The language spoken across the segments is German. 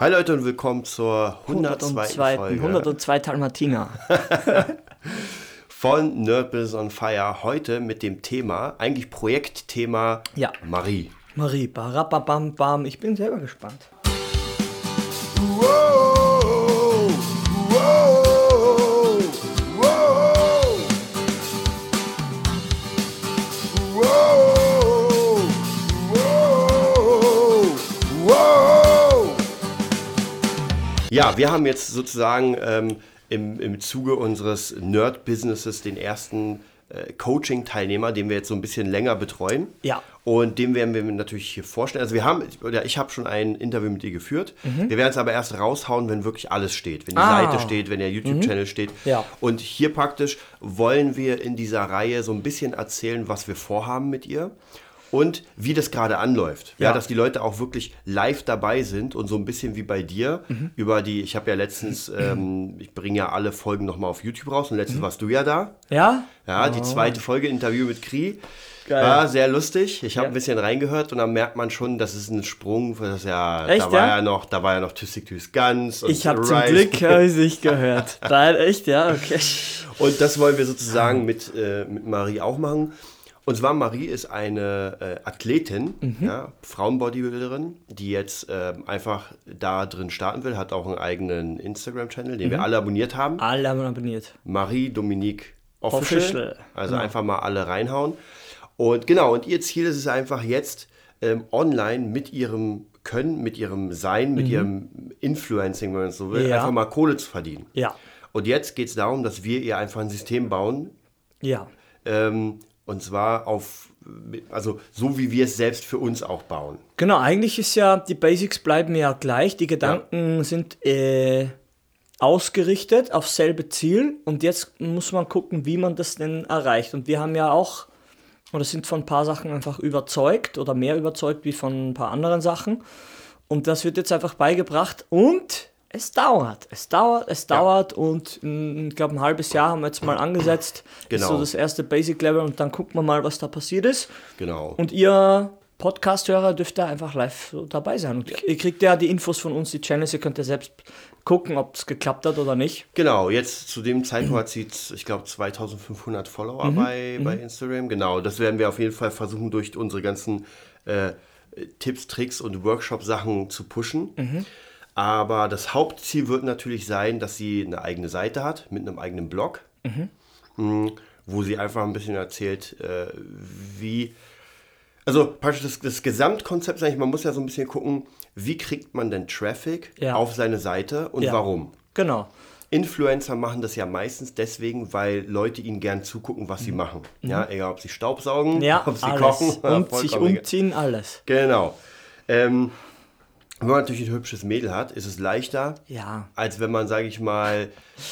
Hi Leute und willkommen zur 102. 102. Folge 102 Dalmatiner. von Nerd Business on Fire. Heute mit dem Thema, eigentlich Projektthema Ja. Marie. Marie, barababam, bam. Ich bin selber gespannt. Ja, wir haben jetzt sozusagen ähm, im, im Zuge unseres Nerd-Businesses den ersten äh, Coaching-Teilnehmer, den wir jetzt so ein bisschen länger betreuen. Ja. Und dem werden wir natürlich hier vorstellen. Also wir haben, oder ich habe schon ein Interview mit ihr geführt. Wir werden es aber erst raushauen, wenn wirklich alles steht. Wenn die Mhm. Ah. Seite steht, wenn der YouTube-Channel steht. Ja. Und hier praktisch wollen wir in dieser Reihe so ein bisschen erzählen, was wir vorhaben mit ihr. Und wie das gerade anläuft. Ja. Ja. dass die Leute auch wirklich live dabei sind und so ein bisschen wie bei dir Mhm. über die, ich habe ja letztens, ähm, ich bringe ja alle Folgen nochmal auf YouTube raus und letztens Mhm. warst du ja da. Ja? Ja, die zweite Folge Interview mit Kri. Geil. War sehr lustig. Ich habe Ja. ein bisschen reingehört und dann merkt man schon, das ist ein Sprung. Das ist ja, Echt, da war ja? ja? noch, da war ja noch Tüssig Tüss Gans. und Ich habe zum. Glück hab ich's nicht gehört. Nein, echt, ja, okay. Und das wollen wir sozusagen mit, äh, mit Marie auch machen. Und zwar Marie ist eine äh, Athletin, Mhm. ja, Frauenbodybuilderin, die jetzt ähm, einfach da drin starten will, hat auch einen eigenen Instagram-Channel, den Mhm. wir alle abonniert haben. Alle haben abonniert. Marie Dominique Official. Official, Also genau. einfach mal alle reinhauen. Und genau, und ihr Ziel ist es einfach jetzt ähm, online mit ihrem Können, mit ihrem Sein, mit ihrem Influencing, wenn man es so will, Mhm. Ja. einfach mal Kohle zu verdienen. Ja. Und jetzt geht es darum, dass wir ihr einfach ein System bauen, Ja. ähm, und zwar auf, also so wie wir es selbst für uns auch bauen. Genau, eigentlich ist ja, die Basics bleiben ja gleich. Die Gedanken sind äh, ausgerichtet auf selbe Ziel und jetzt muss man gucken, wie man das denn erreicht. Und wir haben ja auch, oder sind von ein paar Sachen einfach überzeugt oder mehr überzeugt wie von ein paar anderen Sachen. Und das wird jetzt einfach beigebracht und es dauert. Es dauert, es dauert und mh, ich glaube, ein halbes Jahr haben wir jetzt mal angesetzt. Das ist Genau. so das erste Basic Level und dann gucken wir mal, was da passiert ist. Genau. Und ihr Podcast-Hörer dürft da einfach live dabei sein. Und ihr kriegt ja die Infos von uns, die Channels, ihr könnt ja selbst gucken, ob es geklappt hat oder nicht. Genau, jetzt zu dem Zeitpunkt hat sie, ich glaube, 2500 Follower bei, bei Instagram. Genau, das werden wir auf jeden Fall versuchen, durch unsere ganzen äh, Tipps, Tricks und Workshop-Sachen zu pushen. Aber das Hauptziel wird natürlich sein, dass sie eine eigene Seite hat mit einem eigenen Blog, mh, wo sie einfach ein bisschen erzählt, äh, wie. Also praktisch das, das Gesamtkonzept ist eigentlich, man muss ja so ein bisschen gucken, wie kriegt man denn Traffic Ja. auf seine Seite und Ja. warum. Genau. Influencer machen das ja meistens deswegen, weil Leute ihnen gern zugucken, was sie machen. Ja, egal ob sie Staubsaugen, Mhm. Ja, ob sie alles. kochen. Und sich umziehen, alles. Genau. Ähm, wenn man natürlich ein hübsches Mädel hat, ist es leichter, Ja. als wenn man, sage ich mal,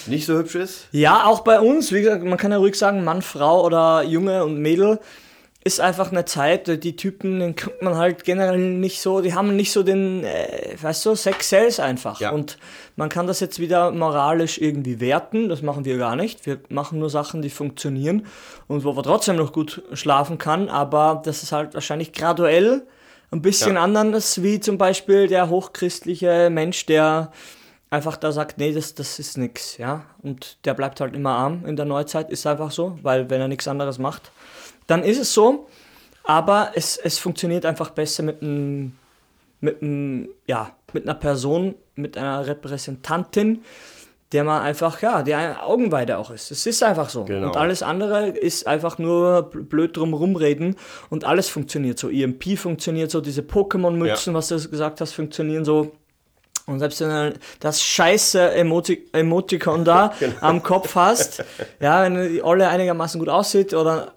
nicht so hübsch ist. Ja, auch bei uns, wie gesagt, man kann ja ruhig sagen, Mann, Frau oder Junge und Mädel ist einfach eine Zeit, die Typen, den guckt man halt generell nicht so, die haben nicht so den, äh, weißt du, Sex Sales einfach. Ja. Und man kann das jetzt wieder moralisch irgendwie werten, das machen wir gar nicht. Wir machen nur Sachen, die funktionieren und wo man trotzdem noch gut schlafen kann, aber das ist halt wahrscheinlich graduell ein bisschen Ja. anders, wie zum Beispiel der hochchristliche Mensch, der einfach da sagt, nee, das, das ist nix, ja. Und der bleibt halt immer arm in der Neuzeit, ist einfach so, weil wenn er nichts anderes macht, dann ist es so. Aber es, es funktioniert einfach besser mit einem, mit einem, ja, mit einer Person, mit einer Repräsentantin, der man einfach, ja, der eine Augenweide auch ist. Es ist einfach so. Genau. Und alles andere ist einfach nur bl- blöd drum rumreden und alles funktioniert so. EMP funktioniert so, diese Pokémon-Mützen, Ja. was du gesagt hast, funktionieren so. Und selbst wenn du das scheiße Emoti Emoticon da Genau. am Kopf hast, ja, wenn die Olle einigermaßen gut aussieht oder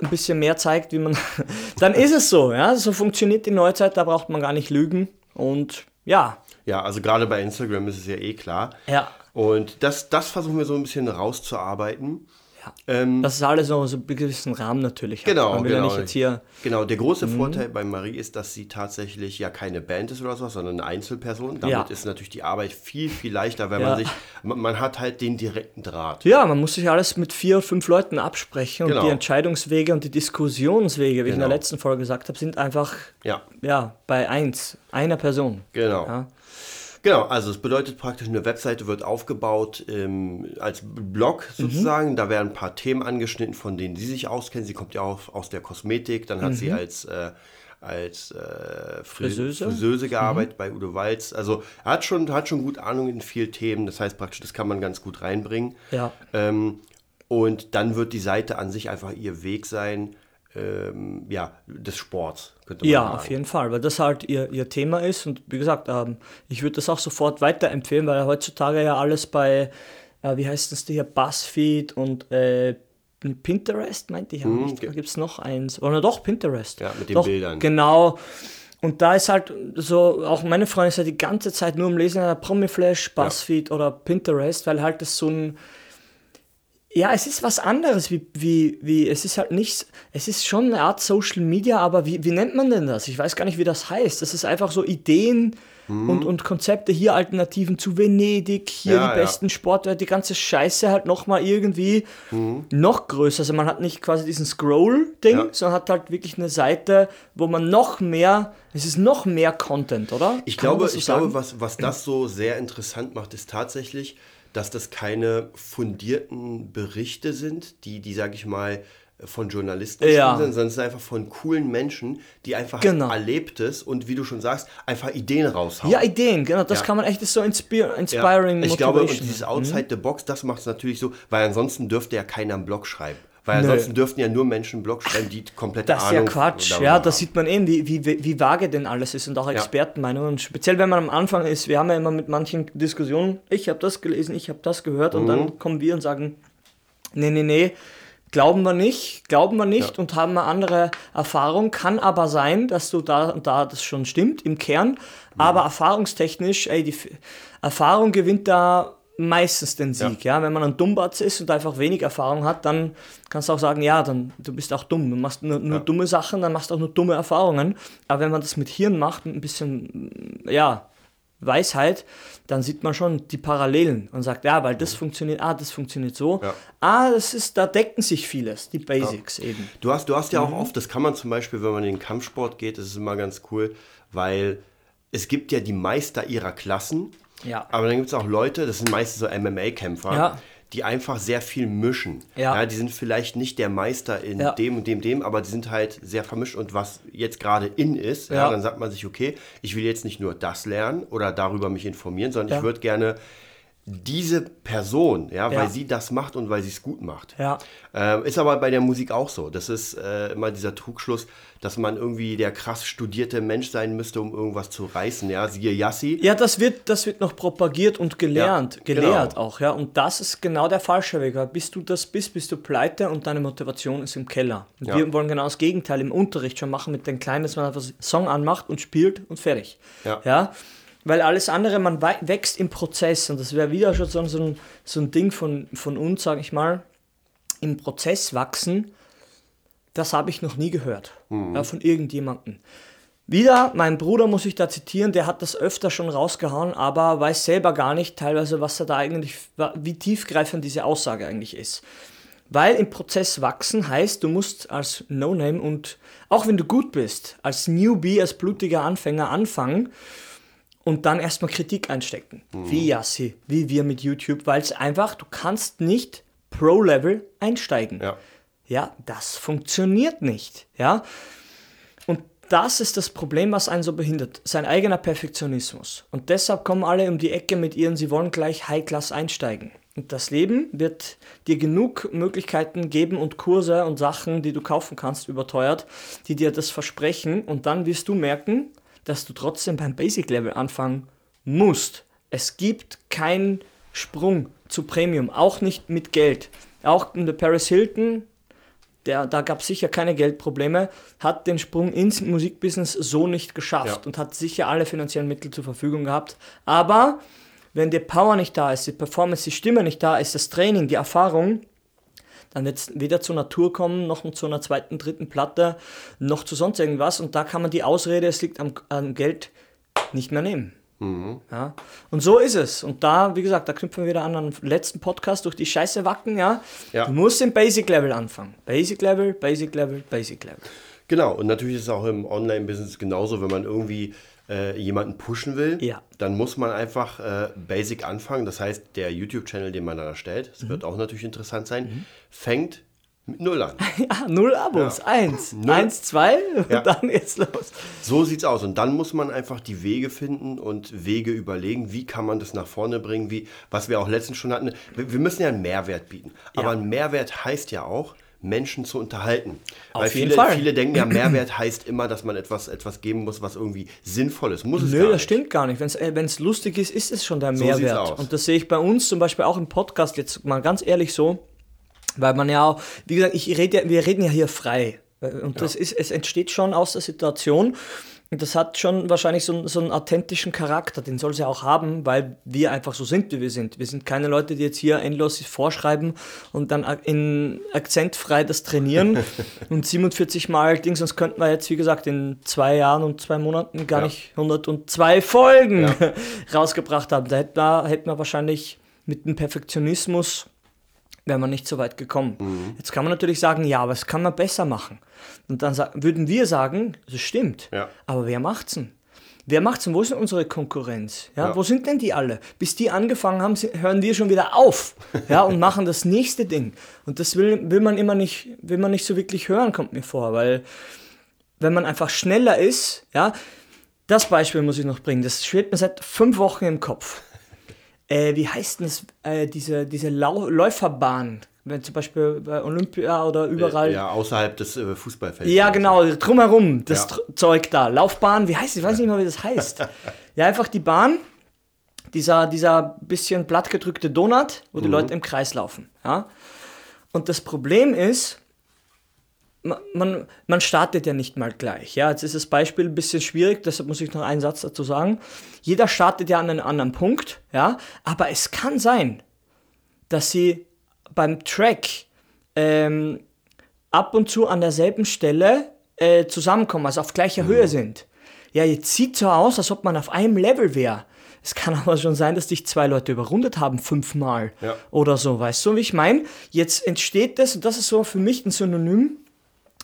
ein bisschen mehr zeigt, wie man, dann ist es so, ja, so funktioniert die Neuzeit, da braucht man gar nicht lügen und ja, Ja, also gerade bei Instagram ist es ja eh klar. ja, Und das, das versuchen wir so ein bisschen rauszuarbeiten. ja. Ähm, Das ist alles noch so einen gewissen Rahmen natürlich. hat. Genau, genau. ja Genau, der große Mhm. Vorteil bei Marie ist, dass sie tatsächlich ja keine Band ist oder so, sondern eine Einzelperson. Damit Ja. ist natürlich die Arbeit viel, viel leichter, weil man sich, man, man hat halt den direkten Draht. ja, man muss sich alles mit vier, fünf Leuten absprechen Genau. und die Entscheidungswege und die Diskussionswege, wie ich in der Genau. letzten Folge gesagt habe, sind einfach, Ja, ja, bei eins, einer Person. genau. Genau, also es bedeutet praktisch, eine Webseite wird aufgebaut ähm, als Blog Mhm. sozusagen. Da werden ein paar Themen angeschnitten, von denen sie sich auskennen. Sie kommt ja auch aus der Kosmetik. Dann hat sie als, äh, als äh, Fri Friseuse? Friseuse Mhm. gearbeitet bei Udo Walz. Also er hat schon, hat schon gut Ahnung in vielen Themen. Das heißt praktisch, das kann man ganz gut reinbringen. Ja. Ähm, und dann wird die Seite an sich einfach ihr Weg sein, ähm, ja, des Sports. Könnte man Ja, sagen. auf jeden Fall, weil das halt ihr, ihr Thema ist. Und wie gesagt, ähm, ich würde das auch sofort weiterempfehlen, weil heutzutage ja alles bei, äh, wie heißt das hier, Buzzfeed und äh, Pinterest, meinte ich ja nicht. Da gibt es noch eins. Oder doch, Pinterest. Ja, mit den doch, Bildern. Genau. Und da ist halt so, auch meine Freundin ist ja die ganze Zeit nur am Lesen, ja, Promiflash, Buzzfeed oder Pinterest, weil halt das so ein, ja, es ist was anderes, wie, wie, wie, es ist halt nicht, es ist schon eine Art Social Media, aber wie, wie nennt man denn das? Ich weiß gar nicht, wie das heißt. Das ist einfach so Ideen und, und Konzepte, hier Alternativen zu Venedig, hier Ja, die ja. besten Sportwerte, die ganze Scheiße halt nochmal irgendwie noch größer. Also man hat nicht quasi diesen Scroll-Ding, Ja. sondern hat halt wirklich eine Seite, wo man noch mehr, es ist noch mehr Content, oder? Ich Kann glaube, so ich sagen? glaube was, was das so sehr interessant macht, ist tatsächlich, dass das keine fundierten Berichte sind, die, die sage ich mal, von Journalisten Ja. sind, sondern es sind einfach von coolen Menschen, die einfach Genau. Erlebtes und wie du schon sagst, einfach Ideen raushauen. Ja, Ideen, genau, das Ja. kann man echt, das ist so inspir Ja, inspiring ich glaube, und dieses Outside the Box, das macht es natürlich so, weil ansonsten dürfte ja keiner einen Blog schreiben. Weil Nö. ansonsten dürften ja nur Menschen Blog schreiben, die komplette Das ist ja Ahnung Quatsch, darüber ja, da haben. sieht man eben, wie, wie, wie vage denn alles ist und auch Expertenmeinungen. Und speziell, wenn man am Anfang ist, wir haben ja immer mit manchen Diskussionen, ich habe das gelesen, ich habe das gehört und Mhm. dann kommen wir und sagen, nee, nee, nee, glauben wir nicht, glauben wir nicht und haben eine andere Erfahrung. Kann aber sein, dass du da und da das schon stimmt im Kern, aber erfahrungstechnisch, ey, die Erfahrung gewinnt da meistens den Sieg, ja. Wenn man ein Dummbatz ist und einfach wenig Erfahrung hat, dann kannst du auch sagen, ja, dann du bist auch dumm. Du machst nur, nur dumme Sachen, dann machst du auch nur dumme Erfahrungen. Aber wenn man das mit Hirn macht, mit ein bisschen, ja, Weisheit, dann sieht man schon die Parallelen und sagt, ja, weil das funktioniert, ah, das funktioniert so. Ja. Ah, das ist, da decken sich vieles, die Basics eben. Du hast, du hast ja Mhm. auch oft, das kann man zum Beispiel, wenn man in den Kampfsport geht, das ist immer ganz cool, weil es gibt ja die Meister ihrer Klassen, Ja. aber dann gibt es auch Leute, das sind meistens so MMA-Kämpfer, Ja. die einfach sehr viel mischen. Ja. die sind vielleicht nicht der Meister in Ja. dem und dem, dem, aber die sind halt sehr vermischt und was jetzt gerade in ist, ja. Ja. dann sagt man sich, okay, ich will jetzt nicht nur das lernen oder darüber mich informieren, sondern Ja. ich würde gerne diese Person, ja, Ja. weil sie das macht und weil sie es gut macht. Ja. Ähm, ist aber bei der Musik auch so. Das ist äh, immer dieser Trugschluss, dass man irgendwie der krass studierte Mensch sein müsste, um irgendwas zu reißen. Ja, siehe Yassi. Ja, das wird, das wird noch propagiert und gelernt, Ja, gelehrt genau. auch, ja. Und das ist genau der falsche Weg. Bis du das bist, bist du pleite und deine Motivation ist im Keller. Ja. wir wollen genau das Gegenteil im Unterricht schon machen mit den Kleinen, dass man einfach Song anmacht und spielt und fertig. Ja. ja? Weil alles andere, man wächst im Prozess und das wäre wieder schon so, ein, so ein Ding von, von uns, sage ich mal, im Prozess wachsen, das habe ich noch nie gehört. Ja, von irgendjemandem. Wieder, mein Bruder muss ich da zitieren, der hat das öfter schon rausgehauen, aber weiß selber gar nicht teilweise, was er da eigentlich, wie tiefgreifend diese Aussage eigentlich ist. Weil im Prozess wachsen heißt, du musst als No-Name und auch wenn du gut bist, als Newbie, als blutiger Anfänger anfangen und dann erstmal Kritik einstecken. Wie Yassi, wie wir mit YouTube, weil es einfach, du kannst nicht Pro-Level einsteigen. Ja. Ja, das funktioniert nicht. Ja. Und das ist das Problem, was einen so behindert. Sein eigener Perfektionismus. Und deshalb kommen alle um die Ecke mit ihren, sie wollen gleich High-Class einsteigen. Und das Leben wird dir genug Möglichkeiten geben und Kurse und Sachen, die du kaufen kannst, überteuert, die dir das versprechen. Und dann wirst du merken, dass du trotzdem beim Basic-Level anfangen musst. Es gibt keinen Sprung zu Premium, auch nicht mit Geld. Auch der Paris Hilton, der, da gab es sicher keine Geldprobleme, hat den Sprung ins Musikbusiness so nicht geschafft Ja. und hat sicher alle finanziellen Mittel zur Verfügung gehabt. Aber wenn die Power nicht da ist, die Performance, die Stimme nicht da ist, das Training, die Erfahrung, dann wird es weder zur Natur kommen, noch zu einer zweiten, dritten Platte, noch zu sonst irgendwas. Und da kann man die Ausrede, es liegt am, am Geld, nicht mehr nehmen. Ja. Und so ist es. Und da, wie gesagt, da knüpfen wir wieder an an den letzten Podcast durch die Scheiße wacken, ja. Ja. Du musst im Basic Level anfangen. Basic Level, Basic Level, Basic Level. Genau, und natürlich ist es auch im Online-Business genauso, wenn man irgendwie äh, jemanden pushen will, Ja. dann muss man einfach äh, basic anfangen. Das heißt, der YouTube-Channel, den man da erstellt, das Mhm. wird auch natürlich interessant sein, fängt mit Null an. Ja, null Abos. Eins. Null. Eins, zwei und Ja. dann geht's los. So sieht's aus. Und dann muss man einfach die Wege finden und Wege überlegen, wie kann man das nach vorne bringen, wie, was wir auch letztens schon hatten. Wir, wir müssen ja einen Mehrwert bieten. Aber ein Mehrwert heißt ja auch, Menschen zu unterhalten. Auf Weil jeden viele, Fall. viele denken ja, Mehrwert heißt immer, dass man etwas, etwas geben muss, was irgendwie sinnvoll ist. Muss es Nö, das nicht. stimmt gar nicht. Wenn es äh, lustig ist, ist es schon der So Mehrwert. Und das sehe ich bei uns zum Beispiel auch im Podcast jetzt mal ganz ehrlich so, weil man ja auch, wie gesagt, ich rede ja, wir reden ja hier frei. Äh, Und das ist, es entsteht schon aus der Situation. Und das hat schon wahrscheinlich so, einen- so einen authentischen Charakter, den soll es ja auch haben, weil wir einfach so sind, wie wir sind. Wir sind keine Leute, die jetzt hier endlos vorschreiben und dann in akzentfrei das trainieren und 47 Mal Ding, sonst könnten wir jetzt, wie gesagt, in zwei Jahren und zwei Monaten gar Ja. nicht 102 Folgen Ja. rausgebracht haben. Da hätten wir, hätten wir wahrscheinlich mit dem Perfektionismus wäre man nicht so weit gekommen. Mhm. Jetzt kann man natürlich sagen, ja, aber das kann man besser machen. Und dann würden wir sagen, das stimmt. Ja. Aber wer macht's denn? Wer macht's denn? Wo ist denn unsere Konkurrenz? Ja, Ja. Wo sind denn die alle? Bis die angefangen haben, hören wir schon wieder auf ja, und machen das nächste Ding. Und das will, will man immer nicht, will man nicht so wirklich hören, kommt mir vor, weil wenn man einfach schneller ist, ja, das Beispiel muss ich noch bringen, das schwebt mir seit fünf Wochen im Kopf. Äh, wie heißt denn das, äh, diese, diese Lau Läuferbahn, wenn zum Beispiel bei Olympia oder überall. Ja, außerhalb des äh, Fußballfelds. Ja, genau, drumherum, das Ja. Zeug da. Laufbahn, wie heißt es? Ich weiß nicht mal, wie das heißt. ja, einfach die Bahn, dieser, dieser bisschen plattgedrückte Donut, wo die Leute im Kreis laufen. Ja? Und das Problem ist, man, man startet ja nicht mal gleich. Ja, jetzt ist das Beispiel ein bisschen schwierig, deshalb muss ich noch einen Satz dazu sagen. Jeder startet ja an einem anderen Punkt, ja, aber es kann sein, dass sie beim Track ähm, ab und zu an derselben Stelle äh, zusammenkommen, also auf gleicher Höhe sind. Ja, jetzt sieht so aus, als ob man auf einem Level wäre. Es kann aber schon sein, dass dich zwei Leute überrundet haben, fünfmal Ja. oder so, weißt du, wie ich meine? Jetzt entsteht das, und das ist so für mich ein Synonym,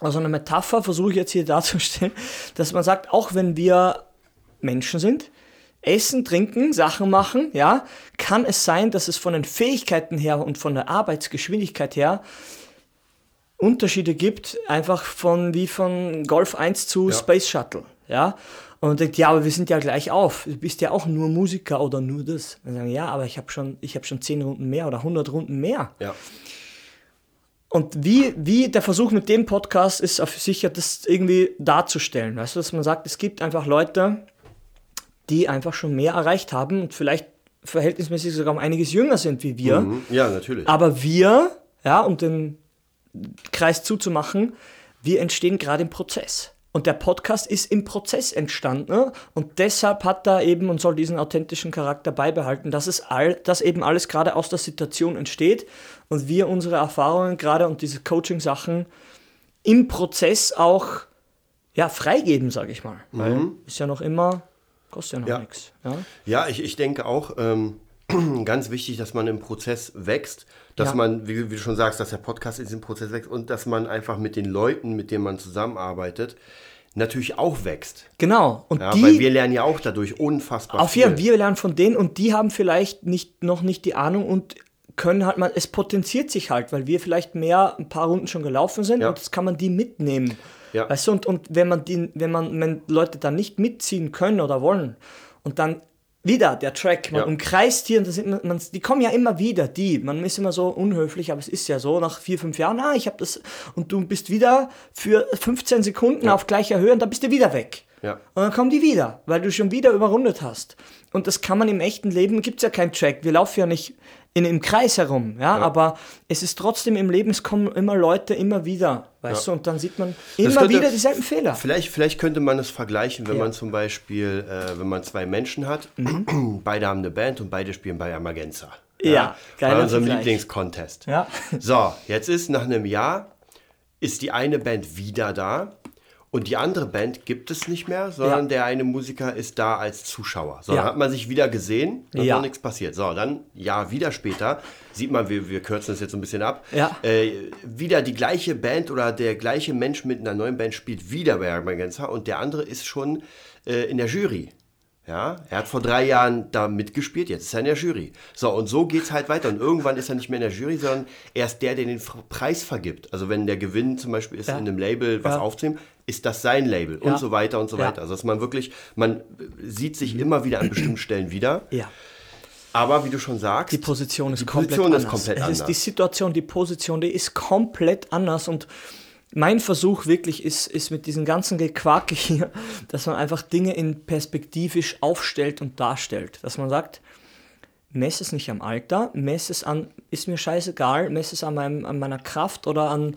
also eine Metapher, versuche ich jetzt hier darzustellen, dass man sagt, auch wenn wir Menschen sind, essen, trinken, Sachen machen, ja, kann es sein, dass es von den Fähigkeiten her und von der Arbeitsgeschwindigkeit her Unterschiede gibt, einfach von wie von Golf 1 zu Ja. Space Shuttle, ja. Und man denkt, ja, aber wir sind ja gleich auf. Du bist ja auch nur Musiker oder nur das. Und sagen, ja, aber ich habe schon, ich habe schon 10 Runden mehr oder 100 Runden mehr. Ja. Und wie, wie der Versuch mit dem Podcast ist auf sicher, das irgendwie darzustellen. Weißt du, dass man sagt, es gibt einfach Leute, die einfach schon mehr erreicht haben und vielleicht verhältnismäßig sogar um einiges jünger sind wie wir. Mhm. ja, natürlich. Aber wir, ja, um den Kreis zuzumachen, wir entstehen gerade im Prozess. Und der Podcast ist im Prozess entstanden und deshalb hat er eben und soll diesen authentischen Charakter beibehalten, dass es all, dass eben alles gerade aus der Situation entsteht und wir unsere Erfahrungen gerade und diese Coaching-Sachen im Prozess auch ja, freigeben, sage ich mal. Weil ist ja noch immer, kostet ja noch Ja. nichts. Ja? Ja, ich, ich denke auch, ähm, ganz wichtig, dass man im Prozess wächst, dass Ja. man, wie, wie du schon sagst, dass der Podcast in diesem Prozess wächst und dass man einfach mit den Leuten, mit denen man zusammenarbeitet, natürlich auch wächst. Genau. Und Ja, die, weil wir lernen ja auch dadurch unfassbar Auf viel. jeden Fall, wir lernen von denen und die haben vielleicht nicht, noch nicht die Ahnung und können halt mal, es potenziert sich halt, weil wir vielleicht mehr ein paar Runden schon gelaufen sind Ja. und das kann man die mitnehmen. Ja. Weißt du, und, und wenn man die, wenn man, wenn Leute dann nicht mitziehen können oder wollen und dann wieder der Track, man Ja. umkreist hier und das sind, man, die kommen ja immer wieder, die. Man ist immer so unhöflich, aber es ist ja so, nach vier, fünf Jahren, ah, ich habe das, und du bist wieder für 15 Sekunden Ja. auf gleicher Höhe und dann bist du wieder weg. Ja. Und dann kommen die wieder, weil du schon wieder überrundet hast. Und das kann man im echten Leben, gibt es ja keinen Track. Wir laufen ja nicht in, im Kreis herum, ja? aber es ist trotzdem im Leben, es kommen immer Leute immer wieder, weißt Ja. du, und dann sieht man immer könnte- wieder dieselben Fehler. Vielleicht, vielleicht könnte man es vergleichen, wenn Ja. man zum Beispiel, äh, wenn man zwei Menschen hat, beide haben eine Band und beide spielen bei Amagenza. Mhm. Ja, geiler Bei unserem. Lieblingscontest. Ja. So, jetzt ist nach einem Jahr, ist die eine Band wieder da und die andere Band gibt es nicht mehr, sondern Ja. der eine Musiker ist da als Zuschauer. So, Ja. dann hat man sich wieder gesehen, dann ist Ja. noch nichts passiert. So, dann, ja, wieder später, sieht man, wir, wir kürzen das jetzt so ein bisschen ab, Ja. äh, wieder die gleiche Band oder der gleiche Mensch mit einer neuen Band spielt wieder bei Amagenza und der andere ist schon äh, in der Jury. Ja, er hat vor drei Jahren da mitgespielt, jetzt ist er in der Jury. So, und so geht es halt weiter. Und irgendwann ist er nicht mehr in der Jury, sondern er ist der, der den Preis vergibt. Also wenn der Gewinn zum Beispiel ist, ja. in einem Label was ja. aufzunehmen, ist das sein Label ja. und so weiter und so weiter. Also dass man wirklich, man sieht sich immer wieder an bestimmten Stellen wieder. Ja. Aber wie du schon sagst, die Position ist, die komplett, Position anders. ist komplett es anders. Ist die Situation, die Position, die ist komplett anders und mein Versuch wirklich ist, ist mit diesem ganzen Gequake hier, dass man einfach Dinge in perspektivisch aufstellt und darstellt. Dass man sagt, messe es nicht am Alter, messe es an, ist mir scheißegal, messe es an, meinem, an meiner Kraft oder an,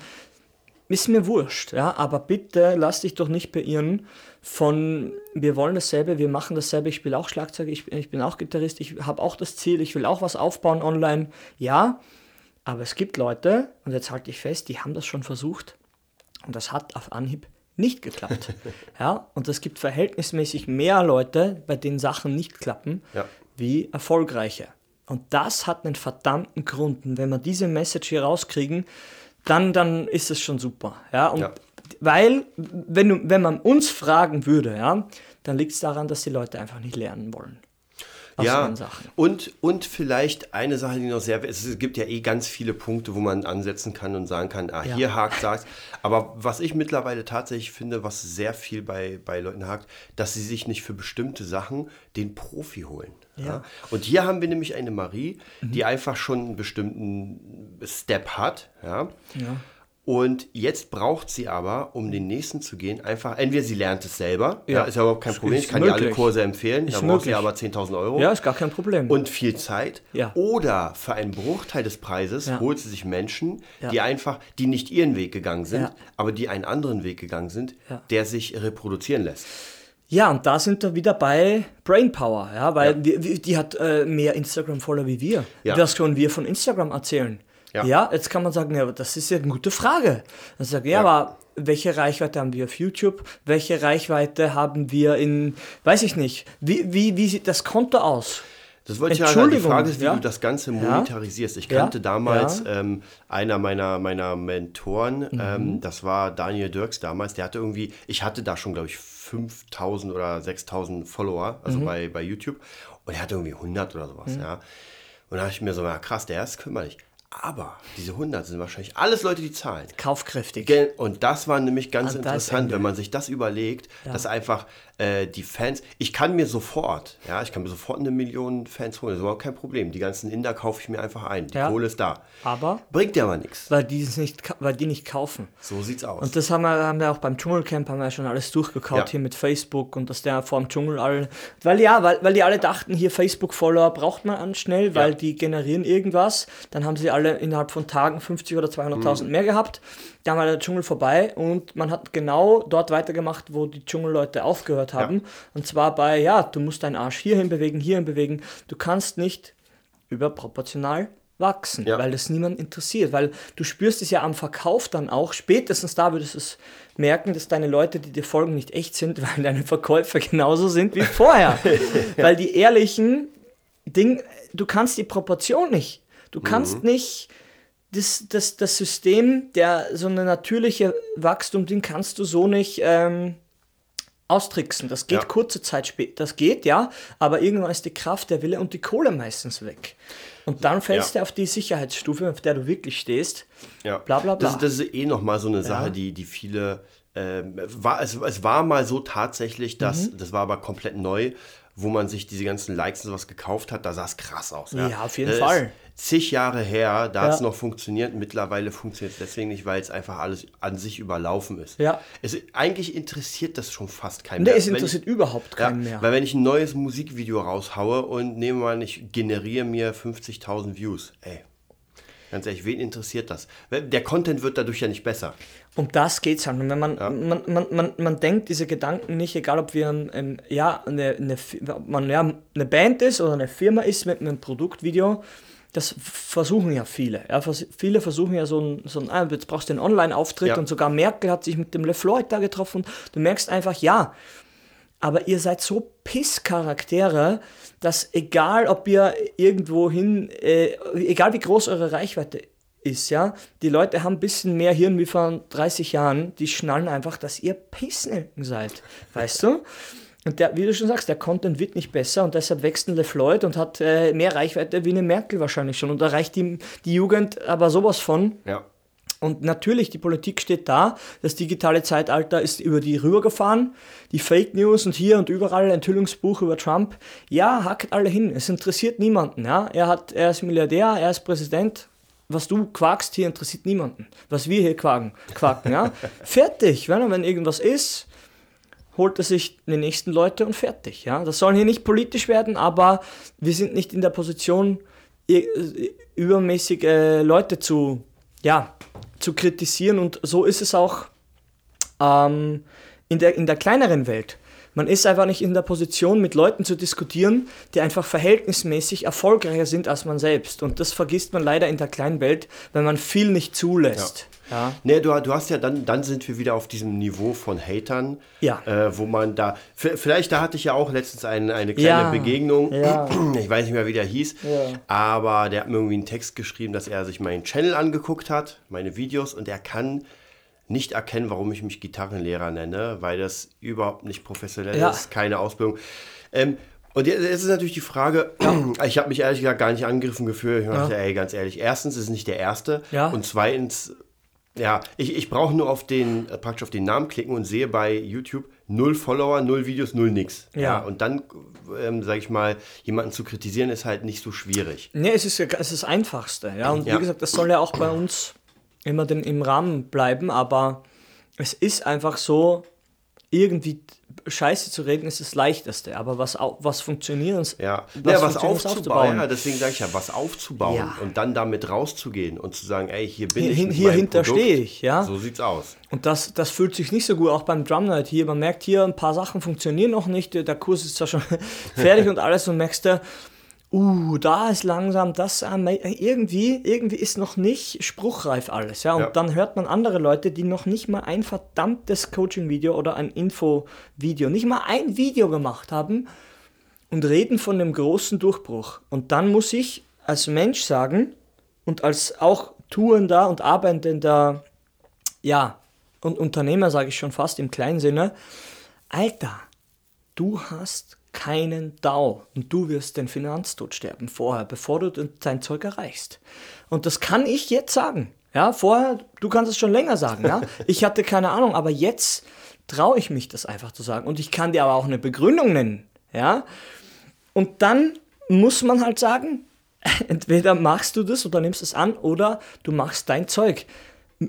ist mir wurscht, ja, aber bitte lass dich doch nicht beirren von, wir wollen dasselbe, wir machen dasselbe, ich spiele auch Schlagzeug, ich, ich bin auch Gitarrist, ich habe auch das Ziel, ich will auch was aufbauen online, ja, aber es gibt Leute, und jetzt halte ich fest, die haben das schon versucht und das hat auf Anhieb nicht geklappt. ja, und es gibt verhältnismäßig mehr Leute, bei denen Sachen nicht klappen, ja. wie erfolgreiche. Und das hat einen verdammten Grund. Und wenn wir diese Message hier rauskriegen, dann, dann ist es schon super. Ja, und ja. weil, wenn, du, wenn man uns fragen würde, ja, dann liegt es daran, dass die Leute einfach nicht lernen wollen ja, Und, und vielleicht eine Sache, die noch sehr, es gibt ja eh ganz viele Punkte, wo man ansetzen kann und sagen kann, ah, ja. hier hakt, sagt Aber was ich mittlerweile tatsächlich finde, was sehr viel bei, bei Leuten hakt, dass sie sich nicht für bestimmte Sachen den Profi holen. Ja. ja. Und hier haben wir nämlich eine Marie, mhm. die einfach schon einen bestimmten Step hat. Ja. ja. Und jetzt braucht sie aber, um den nächsten zu gehen, einfach, entweder sie lernt es selber, ja, ja ist ja überhaupt kein Problem, ich kann dir alle Kurse empfehlen, ist da braucht sie aber 10.000 Euro. Ja, ist gar kein Problem. Und viel Zeit. Ja. Oder für einen Bruchteil des Preises ja. holt sie sich Menschen, ja. die einfach, die nicht ihren Weg gegangen sind, aber die einen anderen Weg gegangen sind, der sich reproduzieren lässt. Ja, und da sind wir wieder bei Brainpower, ja, weil wir, die hat äh, mehr Instagram-Follower wie wir. Das können wir von Instagram erzählen. Ja. ja, jetzt kann man sagen, ja, das ist ja eine gute Frage. Dann sage ich, ja, ja, aber welche Reichweite haben wir auf YouTube? Welche Reichweite haben wir in, weiß ich nicht, wie, wie, wie sieht das Konto aus? Das wollte ich ja die Frage ist, wie ja? du das Ganze monetarisierst. Ich kannte ja? damals ja. Ähm, einer meiner, meiner Mentoren, mhm. ähm, das war Daniel Dirks damals, der hatte irgendwie, ich hatte da schon, glaube ich, 5000 oder 6000 Follower, also mhm. bei, bei YouTube, und er hatte irgendwie 100 oder sowas, mhm. ja. Und da dachte ich mir so, ja krass, der ist kümmerlich. Aber diese 100 sind wahrscheinlich alles Leute, die zahlen. Kaufkräftig. Und das war nämlich ganz An interessant, wenn man sich das überlegt, ja. dass einfach äh, die Fans, ich kann mir sofort, ja, ich kann mir sofort eine Million Fans holen, das ist überhaupt kein Problem. Die ganzen Inder kaufe ich mir einfach ein. Die ja. Kohle ist da. Aber? Bringt dir aber nichts. Weil die, nicht, weil die nicht kaufen. So sieht's aus. Und das haben wir, haben wir auch beim Dschungelcamp, haben wir schon alles durchgekaut ja. hier mit Facebook und dass der vor dem Dschungel alle, weil ja, weil, weil die alle dachten, hier Facebook-Follower braucht man an schnell, weil die generieren irgendwas. Dann haben sie alle innerhalb von Tagen 50 oder 200.000 mhm. mehr gehabt. Dann war der Dschungel vorbei und man hat genau dort weitergemacht, wo die Dschungelleute aufgehört haben. Ja. Und zwar bei, ja, du musst deinen Arsch hierhin bewegen, hierhin bewegen. Du kannst nicht überproportional wachsen, ja. weil das niemand interessiert, weil du spürst es ja am Verkauf dann auch, spätestens da würdest du es merken, dass deine Leute, die dir folgen, nicht echt sind, weil deine Verkäufer genauso sind wie vorher. ja. Weil die ehrlichen Dinge, du kannst die Proportion nicht. Du kannst mhm. nicht das, das, das System, der so eine natürliche Wachstum, den kannst du so nicht ähm, austricksen. Das geht ja. kurze Zeit später, das geht, ja, aber irgendwann ist die Kraft, der Wille und die Kohle meistens weg. Und dann fällst ja. du auf die Sicherheitsstufe, auf der du wirklich stehst. Ja. Bla bla bla. Das, das ist eh nochmal so eine Sache, ja. die, die viele. Äh, war, es, es war mal so tatsächlich, dass, mhm. das war aber komplett neu, wo man sich diese ganzen Likes und sowas gekauft hat, da sah es krass aus. Ja, ja auf jeden das Fall. Zig Jahre her, da ja. hat es noch funktioniert. Mittlerweile funktioniert es deswegen nicht, weil es einfach alles an sich überlaufen ist. Ja. Es, eigentlich interessiert das schon fast keinen nee, mehr. es interessiert ich, überhaupt keinen ja, mehr. Weil wenn ich ein neues Musikvideo raushaue und nehme mal, ich generiere mir 50.000 Views, ey, Ganz ehrlich, wen interessiert das? Der Content wird dadurch ja nicht besser. Um das geht es halt. Wenn man, ja. man, man, man, man denkt diese Gedanken nicht, egal ob wir ein, ein, ja, eine, eine, man ja eine Band ist oder eine Firma ist mit einem Produktvideo, das versuchen ja viele. Ja, viele versuchen ja so ein, so ein ah, jetzt brauchst du einen Online-Auftritt ja. und sogar Merkel hat sich mit dem LeFloid da getroffen. Du merkst einfach, ja, aber ihr seid so Piss-Charaktere, dass egal, ob ihr irgendwo hin, äh, egal wie groß eure Reichweite ist, ja, die Leute haben ein bisschen mehr Hirn wie vor 30 Jahren, die schnallen einfach, dass ihr Pissnelken seid, weißt du? Und der, wie du schon sagst, der Content wird nicht besser und deshalb wächst ein LeFloid und hat äh, mehr Reichweite wie eine Merkel wahrscheinlich schon und erreicht die, die Jugend aber sowas von. Ja. Und natürlich, die Politik steht da, das digitale Zeitalter ist über die rübergefahren, die Fake News und hier und überall Enthüllungsbuch über Trump. Ja, hackt alle hin, es interessiert niemanden. Ja? Er, hat, er ist Milliardär, er ist Präsident. Was du quakst hier interessiert niemanden. Was wir hier quaken, quaken, ja. Fertig, wenn, wenn irgendwas ist, holt er sich die nächsten Leute und fertig. Ja? Das soll hier nicht politisch werden, aber wir sind nicht in der Position, übermäßig äh, Leute zu, ja, zu kritisieren und so ist es auch ähm, in, der, in der kleineren Welt. Man ist einfach nicht in der Position, mit Leuten zu diskutieren, die einfach verhältnismäßig erfolgreicher sind als man selbst. Und das vergisst man leider in der kleinen Welt, weil man viel nicht zulässt. Ja. Ja. Nee, du, du hast ja dann, dann sind wir wieder auf diesem Niveau von Hatern, ja. äh, wo man da, vielleicht da hatte ich ja auch letztens ein, eine kleine ja. Begegnung, ja. ich weiß nicht mehr, wie der hieß, ja. aber der hat mir irgendwie einen Text geschrieben, dass er sich meinen Channel angeguckt hat, meine Videos und er kann nicht erkennen, warum ich mich Gitarrenlehrer nenne, weil das überhaupt nicht professionell ist, keine Ausbildung. Ähm, und jetzt ist natürlich die Frage, ich habe mich ehrlich gesagt gar nicht angegriffen gefühlt. Ich dachte, ey, ganz ehrlich, erstens ist es nicht der erste ja. und zweitens ja, ich, ich brauche nur auf den, äh, praktisch auf den Namen klicken und sehe bei YouTube null Follower, null Videos, null nix. Ja. ja und dann, ähm, sage ich mal, jemanden zu kritisieren, ist halt nicht so schwierig. Nee, es ist, es ist das Einfachste. Ja, und ja. wie gesagt, das soll ja auch bei uns immer den, im Rahmen bleiben, aber es ist einfach so, irgendwie Scheiße zu reden ist das Leichteste, aber was, was funktionieren Ja, was, ja, was aufzubauen, ja, deswegen sage ich ja, was aufzubauen ja. und dann damit rauszugehen und zu sagen, ey, hier bin hier, ich. Hier, hier hinter stehe ich, ja. So sieht's aus. Und das, das fühlt sich nicht so gut, auch beim Drum Night hier. Man merkt hier, ein paar Sachen funktionieren noch nicht, der Kurs ist zwar schon fertig und alles und merkst du, uh, da ist langsam das, irgendwie, irgendwie ist noch nicht spruchreif alles, ja. Und ja. dann hört man andere Leute, die noch nicht mal ein verdammtes Coaching-Video oder ein Info-Video, nicht mal ein Video gemacht haben und reden von dem großen Durchbruch. Und dann muss ich als Mensch sagen und als auch Tuender und Arbeitender, ja, und Unternehmer sage ich schon fast im kleinen Sinne, Alter, du hast keinen DAO und du wirst den Finanztod sterben vorher, bevor du dein Zeug erreichst. Und das kann ich jetzt sagen. Ja, vorher, du kannst es schon länger sagen, ja. Ich hatte keine Ahnung, aber jetzt traue ich mich, das einfach zu sagen. Und ich kann dir aber auch eine Begründung nennen, ja. Und dann muss man halt sagen, entweder machst du das oder nimmst es an oder du machst dein Zeug.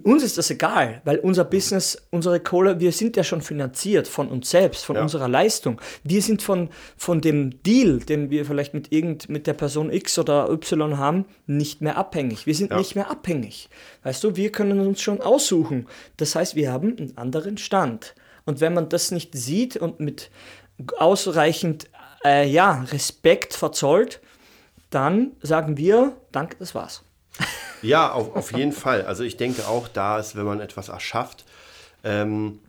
Uns ist das egal, weil unser Business, unsere Kohle, wir sind ja schon finanziert von uns selbst, von ja. unserer Leistung. Wir sind von, von dem Deal, den wir vielleicht mit irgend, mit der Person X oder Y haben, nicht mehr abhängig. Wir sind ja. nicht mehr abhängig. Weißt du, wir können uns schon aussuchen. Das heißt, wir haben einen anderen Stand. Und wenn man das nicht sieht und mit ausreichend äh, ja, Respekt verzollt, dann sagen wir, danke, das war's. Ja, auf, auf jeden Fall. Also ich denke auch, da ist, wenn man etwas erschafft, ähm,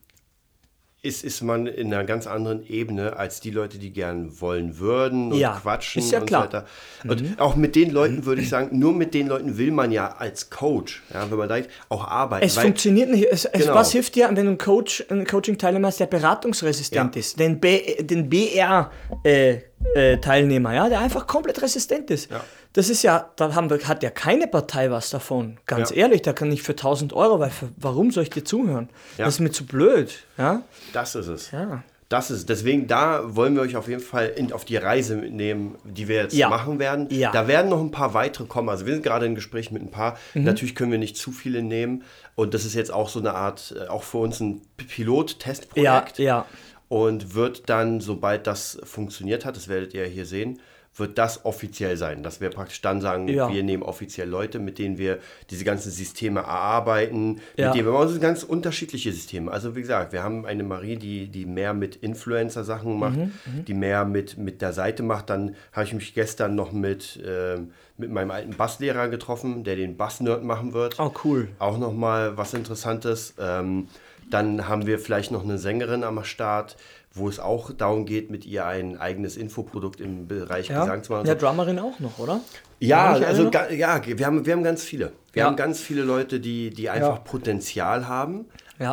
ist, ist man in einer ganz anderen Ebene als die Leute, die gern wollen würden und ja, quatschen ist ja und klar. so weiter. Und mhm. auch mit den Leuten würde ich sagen, nur mit den Leuten will man ja als Coach, ja, wenn man da auch arbeiten. Es weil, funktioniert nicht. Es, genau. Was hilft dir, wenn du ein Coach, ein Coaching-Teilnehmer hast, der beratungsresistent ja. ist, den, B, den BR-Teilnehmer, äh, äh, ja, der einfach komplett resistent ist. Das ist ja, da haben wir, hat ja keine Partei was davon. Ganz ja. ehrlich, da kann ich für 1000 Euro, weil für, warum soll ich dir zuhören? Ja. Das ist mir zu blöd. Ja? Das ist es. Ja. Das ist deswegen da wollen wir euch auf jeden Fall in, auf die Reise mitnehmen, die wir jetzt ja. machen werden. Ja. Da werden noch ein paar weitere kommen. Also wir sind gerade in Gespräch mit ein paar. Mhm. Natürlich können wir nicht zu viele nehmen und das ist jetzt auch so eine Art, äh, auch für uns ein Pilot-Testprojekt. Ja, ja. Und wird dann, sobald das funktioniert hat, das werdet ihr hier sehen, wird das offiziell sein, dass wir praktisch dann sagen, ja. wir nehmen offiziell Leute, mit denen wir diese ganzen Systeme erarbeiten, ja. mit denen wir machen ganz unterschiedliche Systeme. Also wie gesagt, wir haben eine Marie, die, die mehr mit Influencer-Sachen macht, mhm, mhm. die mehr mit, mit der Seite macht. Dann habe ich mich gestern noch mit, äh, mit meinem alten Basslehrer getroffen, der den Bass-Nerd machen wird. Oh, cool. Auch nochmal was Interessantes. Ähm, dann haben wir vielleicht noch eine Sängerin am Start, wo es auch darum geht, mit ihr ein eigenes Infoprodukt im Bereich ja. Gesang zu machen. Ja, Drummerin auch noch, oder? Ja, also ga, ja, wir haben, wir haben ganz viele. Wir ja. haben ganz viele Leute, die, die einfach ja. Potenzial haben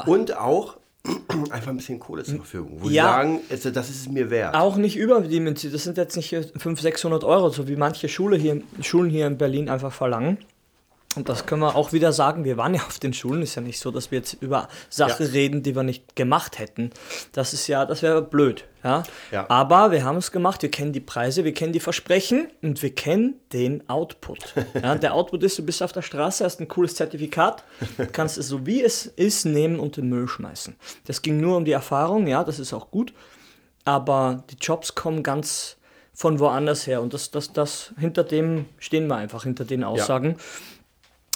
und auch einfach ein bisschen Kohle zur Verfügung. Wo ja, sagen, das ist es mir wert. Auch nicht überdimensioniert. Das sind jetzt nicht 500, 600 Euro, so wie manche Schule hier, Schulen hier in Berlin einfach verlangen. Und das können wir auch wieder sagen, wir waren ja auf den Schulen, ist ja nicht so, dass wir jetzt über Sachen ja. reden, die wir nicht gemacht hätten. Das ist ja, das wäre blöd. Ja? ja? Aber wir haben es gemacht, wir kennen die Preise, wir kennen die Versprechen und wir kennen den Output. Ja, der Output ist, du bist auf der Straße, hast ein cooles Zertifikat, kannst es so wie es ist nehmen und den Müll schmeißen. Das ging nur um die Erfahrung, ja, das ist auch gut. Aber die Jobs kommen ganz von woanders her und das, das, das, hinter dem stehen wir einfach, hinter den Aussagen. Ja.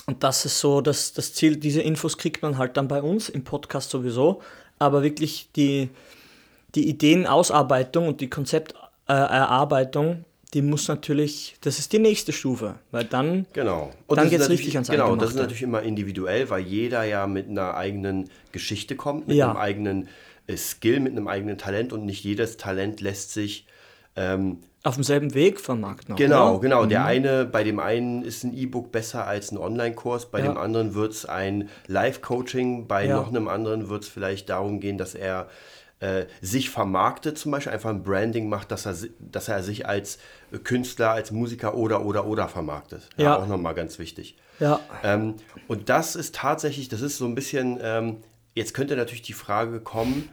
Und das ist so das, das Ziel. Diese Infos kriegt man halt dann bei uns im Podcast sowieso. Aber wirklich die, die Ideenausarbeitung und die Konzepterarbeitung, die muss natürlich, das ist die nächste Stufe, weil dann, genau. dann geht es richtig ans Genau, das ist natürlich immer individuell, weil jeder ja mit einer eigenen Geschichte kommt, mit ja. einem eigenen äh, Skill, mit einem eigenen Talent und nicht jedes Talent lässt sich ähm, auf demselben Weg vermarkten. Genau, oder? genau. Mhm. Der eine, bei dem einen ist ein E-Book besser als ein Online-Kurs, bei ja. dem anderen wird es ein Live-Coaching, bei ja. noch einem anderen wird es vielleicht darum gehen, dass er äh, sich vermarktet, zum Beispiel einfach ein Branding macht, dass er, dass er sich als Künstler, als Musiker oder oder oder vermarktet. Ja, ja. auch nochmal ganz wichtig. Ja. Ähm, und das ist tatsächlich, das ist so ein bisschen, ähm, jetzt könnte natürlich die Frage kommen,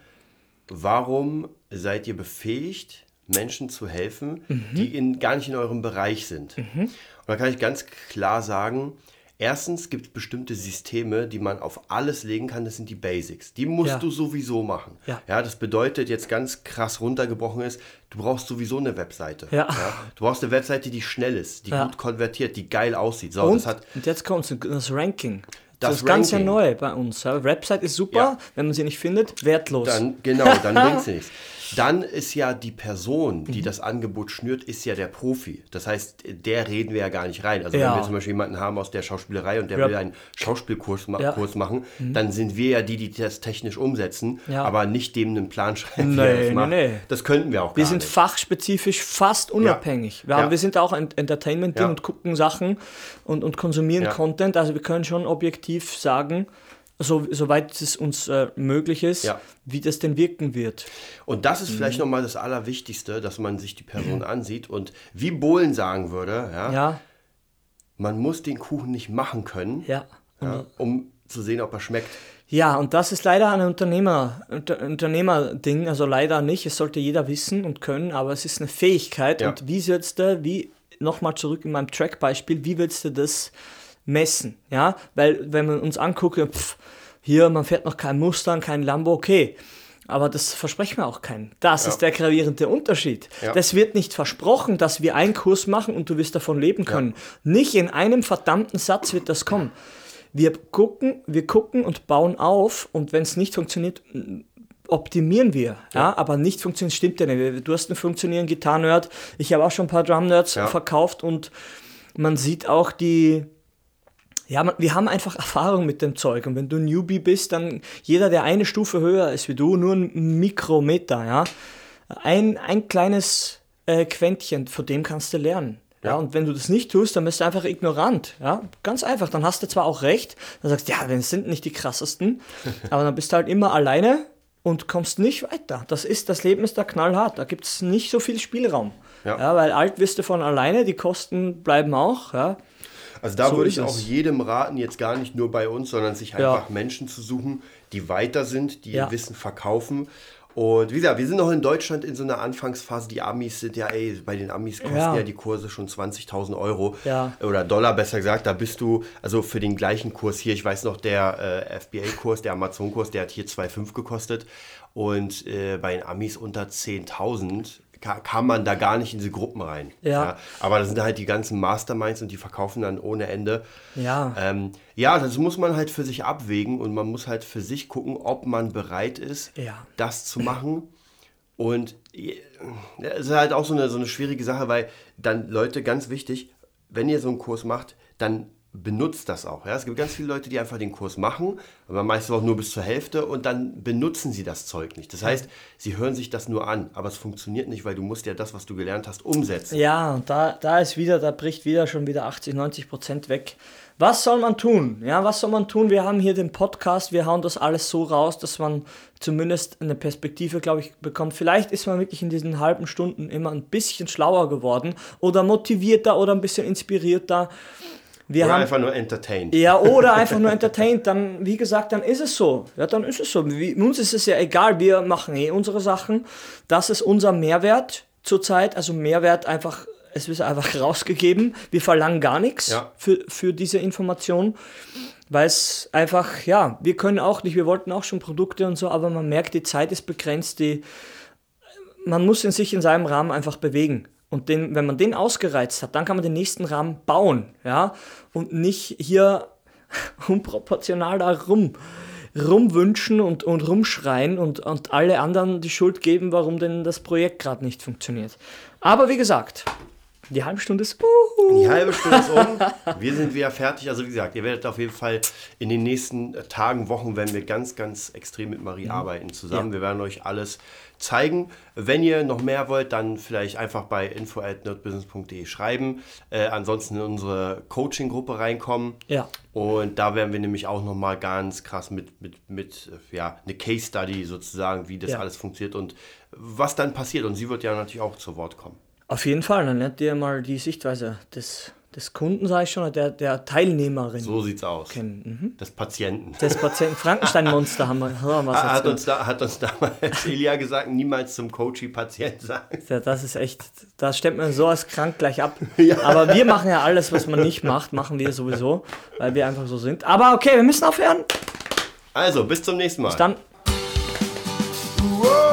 warum seid ihr befähigt, Menschen zu helfen, mhm. die in, gar nicht in eurem Bereich sind. Mhm. Und da kann ich ganz klar sagen, erstens gibt es bestimmte Systeme, die man auf alles legen kann, das sind die Basics. Die musst ja. du sowieso machen. Ja. ja, das bedeutet jetzt ganz krass runtergebrochen ist, du brauchst sowieso eine Webseite. Ja. ja. Du brauchst eine Webseite, die schnell ist, die gut konvertiert, die geil aussieht. So, und, hat, und jetzt kommt das Ranking. Das, das ist ganz ja neu bei uns. Website ist super, wenn man sie nicht findet, wertlos. Dann, genau, dann bringt sie nichts. Dann ist ja die Person, die mhm. das Angebot schnürt, ist ja der Profi. Das heißt, der reden wir ja gar nicht rein. Also ja. wenn wir zum Beispiel jemanden haben aus der Schauspielerei und der ja. will einen Schauspielkurs ma. Kurs machen, mhm. dann sind wir ja die, die das technisch umsetzen, aber nicht dem einen Plan schreiben, nee, das Nee, nee. Das könnten wir auch Wir sind nicht. fachspezifisch fast unabhängig. Wir, haben, wir sind auch ein Entertainment-Ding und gucken Sachen und, und konsumieren Content. Also wir können schon objektiv sagen, so, soweit es uns äh, möglich ist, ja. wie das denn wirken wird. Und das ist mhm. vielleicht nochmal das Allerwichtigste, dass man sich die Person mhm. ansieht und wie Bohlen sagen würde, ja, ja, man muss den Kuchen nicht machen können, ja. um zu sehen, ob er schmeckt. Ja, und das ist leider ein Unternehmer, Unter, Unternehmerding, also leider nicht, es sollte jeder wissen und können, aber es ist eine Fähigkeit und wie sollst du, wie, nochmal zurück in meinem Track-Beispiel, wie willst du das messen, ja, weil wenn man uns anguckt, pff, hier, man fährt noch kein Mustang, kein Lambo, okay, aber das versprechen wir auch keinen. Das ja. ist der gravierende Unterschied. Ja. Das wird nicht versprochen, dass wir einen Kurs machen und du wirst davon leben können. Ja. Nicht in einem verdammten Satz wird das kommen. Wir gucken, wir gucken und bauen auf und wenn es nicht funktioniert, optimieren wir. Ja. aber nicht funktioniert, stimmt ja nicht. Du hast einen funktionierenden Gitarren-Nerd, ich habe auch schon ein paar Drum-Nerds verkauft und man sieht auch die, ja, wir haben einfach Erfahrung mit dem Zeug. Und wenn du Newbie bist, dann jeder, der eine Stufe höher ist wie du, nur ein Mikrometer, ja. Ein, ein kleines äh, Quäntchen, von dem kannst du lernen. Ja. ja, und wenn du das nicht tust, dann bist du einfach ignorant. Ja, ganz einfach. Dann hast du zwar auch recht, dann sagst du, ja, wir sind nicht die krassesten, aber dann bist du halt immer alleine und kommst nicht weiter. Das ist, das Leben ist da knallhart. Da gibt es nicht so viel Spielraum. Ja. ja. weil alt wirst du von alleine, die Kosten bleiben auch. Ja. Also da so würde ich auch jedem raten, jetzt gar nicht nur bei uns, sondern sich einfach ja. Menschen zu suchen, die weiter sind, die ja. ihr Wissen verkaufen. Und wie gesagt, wir sind noch in Deutschland in so einer Anfangsphase. Die Amis sind ja, ey, bei den Amis kosten ja, ja die Kurse schon 20.000 Euro ja. oder Dollar besser gesagt. Da bist du, also für den gleichen Kurs hier, ich weiß noch, der äh, FBA-Kurs, der Amazon-Kurs, der hat hier 2,5 gekostet. Und äh, bei den Amis unter 10.000 kam man da gar nicht in diese Gruppen rein. Ja. ja. Aber das sind halt die ganzen Masterminds und die verkaufen dann ohne Ende. Ja. Ähm, ja, das muss man halt für sich abwägen und man muss halt für sich gucken, ob man bereit ist, ja. das zu machen. Und es ist halt auch so eine, so eine schwierige Sache, weil dann Leute, ganz wichtig, wenn ihr so einen Kurs macht, dann benutzt das auch. Ja? Es gibt ganz viele Leute, die einfach den Kurs machen, aber meistens auch nur bis zur Hälfte und dann benutzen sie das Zeug nicht. Das heißt, sie hören sich das nur an, aber es funktioniert nicht, weil du musst ja das, was du gelernt hast, umsetzen. Ja, und da, da ist wieder, da bricht wieder schon wieder 80, 90 Prozent weg. Was soll man tun? Ja, was soll man tun? Wir haben hier den Podcast, wir hauen das alles so raus, dass man zumindest eine Perspektive, glaube ich, bekommt. Vielleicht ist man wirklich in diesen halben Stunden immer ein bisschen schlauer geworden oder motivierter oder ein bisschen inspirierter. Wir oder haben, einfach nur entertained. Ja, oder einfach nur entertained. Dann, wie gesagt, dann ist es so. Ja, dann ist es so. Wie, uns ist es ja egal, wir machen eh unsere Sachen. Das ist unser Mehrwert zurzeit. Also Mehrwert einfach, es wird einfach rausgegeben. Wir verlangen gar nichts ja. für, für diese Information. Weil es einfach, ja, wir können auch nicht, wir wollten auch schon Produkte und so, aber man merkt, die Zeit ist begrenzt, die, man muss in sich in seinem Rahmen einfach bewegen. Und den, wenn man den ausgereizt hat, dann kann man den nächsten Rahmen bauen, ja, und nicht hier unproportional da rum, rumwünschen und, und rumschreien und, und alle anderen die Schuld geben, warum denn das Projekt gerade nicht funktioniert. Aber wie gesagt, die halbe Stunde ist. Uhuhu. Die halbe Stunde ist um. Wir sind wieder fertig. Also wie gesagt, ihr werdet auf jeden Fall in den nächsten Tagen, Wochen, werden wir ganz, ganz extrem mit Marie mhm. arbeiten zusammen. Ja. Wir werden euch alles zeigen. Wenn ihr noch mehr wollt, dann vielleicht einfach bei info@nerdbusiness.de schreiben. Äh, ansonsten in unsere Coaching-Gruppe reinkommen. Ja. Und da werden wir nämlich auch noch mal ganz krass mit, mit, mit ja, eine Case-Study sozusagen, wie das ja. alles funktioniert und was dann passiert. Und sie wird ja natürlich auch zu Wort kommen. Auf jeden Fall, dann lernt ihr mal die Sichtweise des, des Kunden, sage ich schon, der, der Teilnehmerin. So sieht's aus. Kennen. Mhm. Des Patienten. Des Patienten. Frankenstein-Monster haben wir. Haben wir hat, uns da, hat uns damals Elia gesagt, niemals zum Coachy-Patient sagen. Ja, das ist echt, da stellt man so als krank gleich ab. Ja. Aber wir machen ja alles, was man nicht macht, machen wir sowieso, weil wir einfach so sind. Aber okay, wir müssen aufhören. Also, bis zum nächsten Mal. Bis dann. Wow.